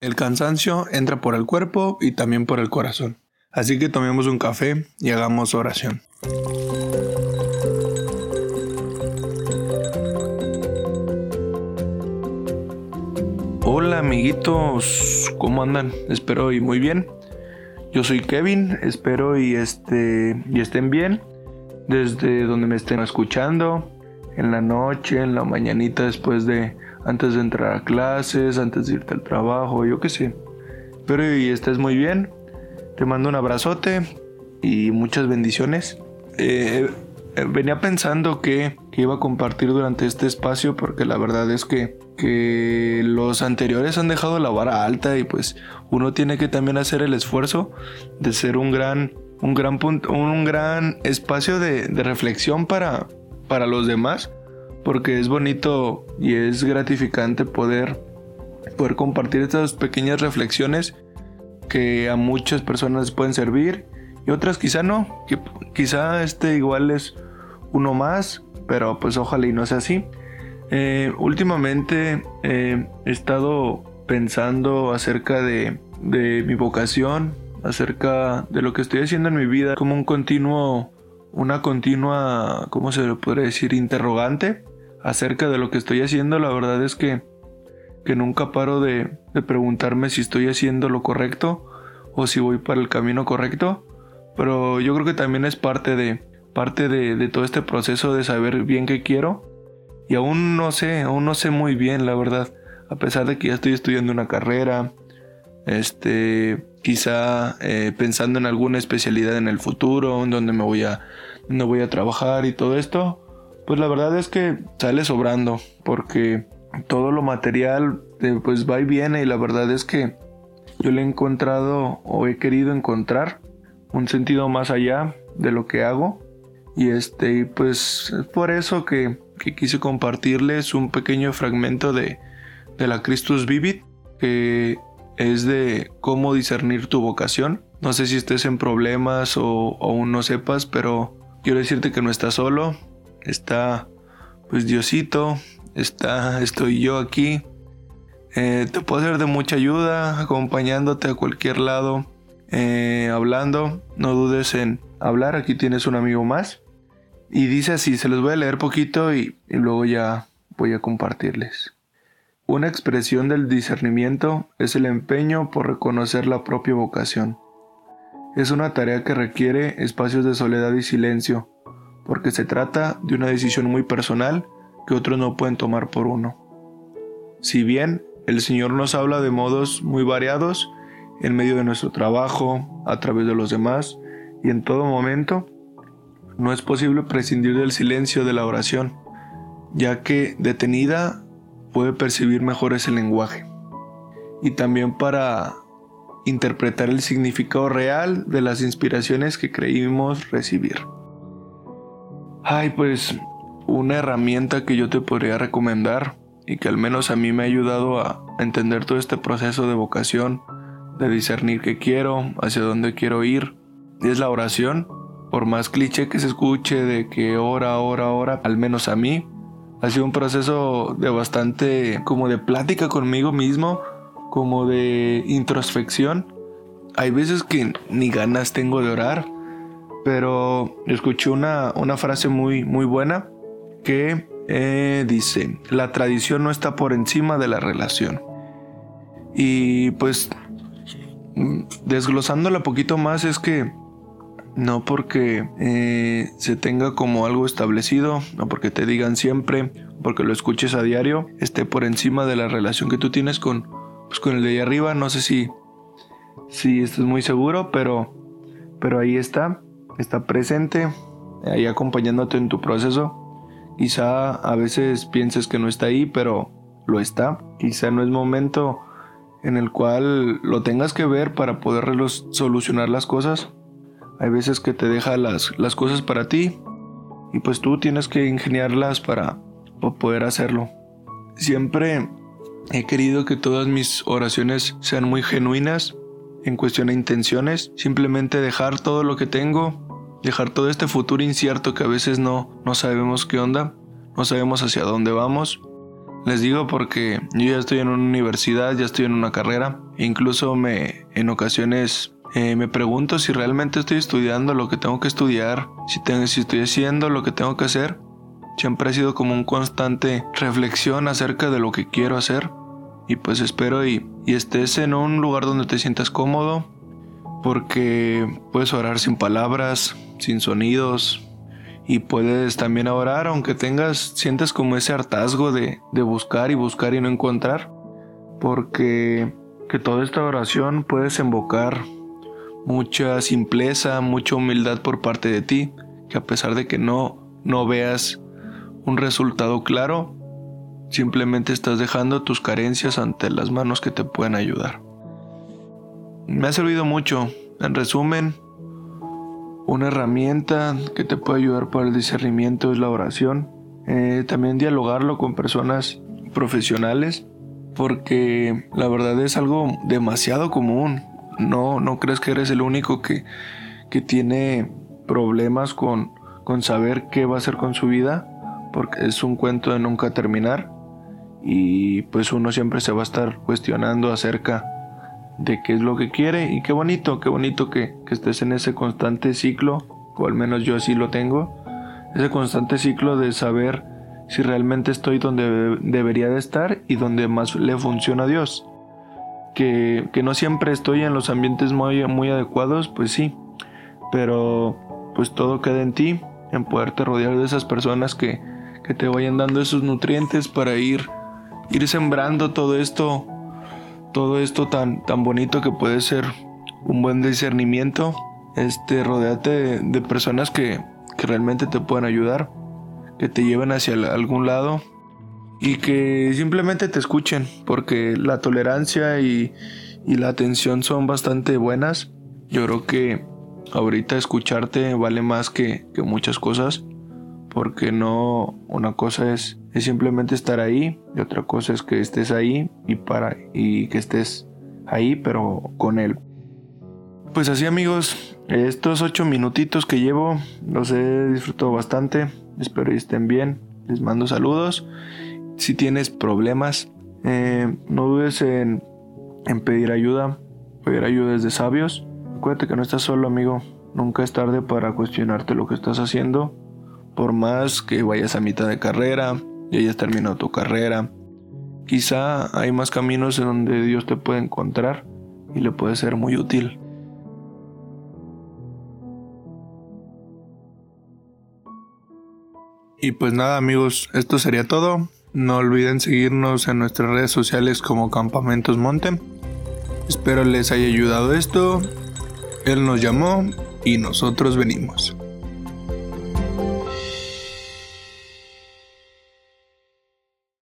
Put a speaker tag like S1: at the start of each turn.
S1: El cansancio entra por el cuerpo y también por el corazón. Así que tomemos un café y hagamos oración. Hola amiguitos, ¿cómo andan? Espero y muy bien. Yo soy Kevin, espero y este estén bien desde donde me estén escuchando, en la noche, en la mañanita después de antes de entrar a clases, antes de irte al trabajo, yo qué sé. Pero y estés muy bien. Te mando un abrazote y muchas bendiciones. Eh, eh, venía pensando que, que, iba a compartir durante este espacio porque la verdad es que, que los anteriores han dejado la vara alta y pues uno tiene que también hacer el esfuerzo de ser un gran, un gran, punto, un gran espacio de, de reflexión para, para los demás porque es bonito y es gratificante poder, poder compartir estas pequeñas reflexiones que a muchas personas pueden servir y otras quizá no, que quizá este igual es uno más, pero pues ojalá y no sea así. Eh, últimamente eh, he estado pensando acerca de, de mi vocación, acerca de lo que estoy haciendo en mi vida, como un continuo, una continua, ¿cómo se le puede decir? Interrogante acerca de lo que estoy haciendo, la verdad es que, que nunca paro de, de preguntarme si estoy haciendo lo correcto o si voy para el camino correcto. Pero yo creo que también es parte de, parte de, de, todo este proceso de saber bien qué quiero. Y aún no sé, aún no sé muy bien, la verdad. A pesar de que ya estoy estudiando una carrera, este, quizá eh, pensando en alguna especialidad en el futuro, en donde me voy a, donde voy a trabajar y todo esto pues la verdad es que sale sobrando porque todo lo material eh, pues va y viene y la verdad es que yo le he encontrado o he querido encontrar un sentido más allá de lo que hago. Y este pues es por eso que, quise compartirles un pequeño fragmento de, de la Christus Vivit que es de cómo discernir tu vocación. No sé si estés en problemas o, o aún no sepas pero quiero decirte que no estás solo está pues Diosito, está, estoy yo aquí. Eh, te puedo ser de mucha ayuda, acompañándote a cualquier lado, eh, hablando. No dudes en hablar, aquí tienes un amigo más. Y dice así, se los voy a leer poquito y, y luego ya voy a compartirles. Una expresión del discernimiento es el empeño por reconocer la propia vocación. Es una tarea que requiere espacios de soledad y silencio, porque se trata de una decisión muy personal que otros no pueden tomar por uno. Si bien el Señor nos habla de modos muy variados, en medio de nuestro trabajo, a través de los demás y en todo momento, no es posible prescindir del silencio de la oración, ya que detenida puede percibir mejor ese lenguaje. Y también para interpretar el significado real de las inspiraciones que creímos recibir. Ay, pues una herramienta que yo te podría recomendar y que al menos a mí me ha ayudado a entender todo este proceso de vocación, de discernir qué quiero, hacia dónde quiero ir, es la oración. Por más cliché que se escuche de que ora, ora, ora, al menos a mí, ha sido un proceso de bastante como de plática conmigo mismo, como de introspección. Hay veces que ni ganas tengo de orar, pero escuché una, una frase muy, muy buena que eh, dice, la tradición no está por encima de la relación. Y pues desglosándola un poquito más es que no porque eh, se tenga como algo establecido, no porque te digan siempre, porque lo escuches a diario, esté por encima de la relación que tú tienes con, pues, con el de ahí arriba. No sé si, si estás muy seguro, pero, pero ahí está está presente, ahí acompañándote en tu proceso. Quizá a veces pienses que no está ahí, pero lo está. Quizá no es momento en el cual lo tengas que ver para poder solucionar las cosas. Hay veces que te deja las, las cosas para ti y pues tú tienes que ingeniarlas para, para poder hacerlo. Siempre he querido que todas mis oraciones sean muy genuinas en cuestión de intenciones, simplemente dejar todo lo que tengo dejar todo este futuro incierto que a veces no, no sabemos qué onda, no sabemos hacia dónde vamos. Les digo porque yo ya estoy en una universidad, ya estoy en una carrera. E incluso me en ocasiones eh, me pregunto si realmente estoy estudiando lo que tengo que estudiar, si, tengo, si estoy haciendo lo que tengo que hacer. Siempre ha sido como un constante reflexión acerca de lo que quiero hacer. Y pues espero y, y estés en un lugar donde te sientas cómodo, porque puedes orar sin palabras, sin sonidos, y puedes también orar aunque tengas, sientes como ese hartazgo de, de buscar y buscar y no encontrar, porque que toda esta oración puedes invocar mucha simpleza, mucha humildad por parte de ti, que a pesar de que no, no veas un resultado claro, simplemente estás dejando tus carencias ante las manos que te pueden ayudar. Me ha servido mucho. En resumen, una herramienta que te puede ayudar para el discernimiento es la oración. Eh, también dialogarlo con personas profesionales porque la verdad es algo demasiado común. No, no crees que eres el único que, que tiene problemas con, con saber qué va a hacer con su vida porque es un cuento de nunca terminar y pues uno siempre se va a estar cuestionando acerca de qué es lo que quiere y qué bonito, qué bonito que, estés en ese constante ciclo, o al menos yo así lo tengo, ese constante ciclo de saber si realmente estoy donde debería de estar y donde más le funciona a Dios. Que, no siempre estoy en los ambientes muy, muy adecuados, pues sí, pero pues todo queda en ti, en poderte rodear de esas personas que, que te vayan dando esos nutrientes para ir, ir sembrando todo esto todo esto tan, tan bonito que puede ser un buen discernimiento. Este, rodeate de, personas que, realmente te puedan ayudar, que te lleven hacia algún lado y que simplemente te escuchen, porque la tolerancia y, la atención son bastante buenas. Yo creo que ahorita escucharte vale más que, que muchas cosas, porque no, una cosa es es simplemente estar ahí y otra cosa es que estés ahí y para y que estés ahí pero con él. Pues así amigos, estos ocho minutitos que llevo los he disfrutado bastante, espero que estén bien, les mando saludos. Si tienes problemas, eh, no dudes en, en pedir ayuda, pedir ayuda desde sabios. Acuérdate que no estás solo amigo, nunca es tarde para cuestionarte lo que estás haciendo, por más que vayas a mitad de carrera, ya hayas terminado tu carrera. Quizá hay más caminos en donde Dios te puede encontrar y le puede ser muy útil. Y pues nada amigos, esto sería todo. No olviden seguirnos en nuestras redes sociales como Campamentos Monte. Espero les haya ayudado esto. Él nos llamó y nosotros venimos.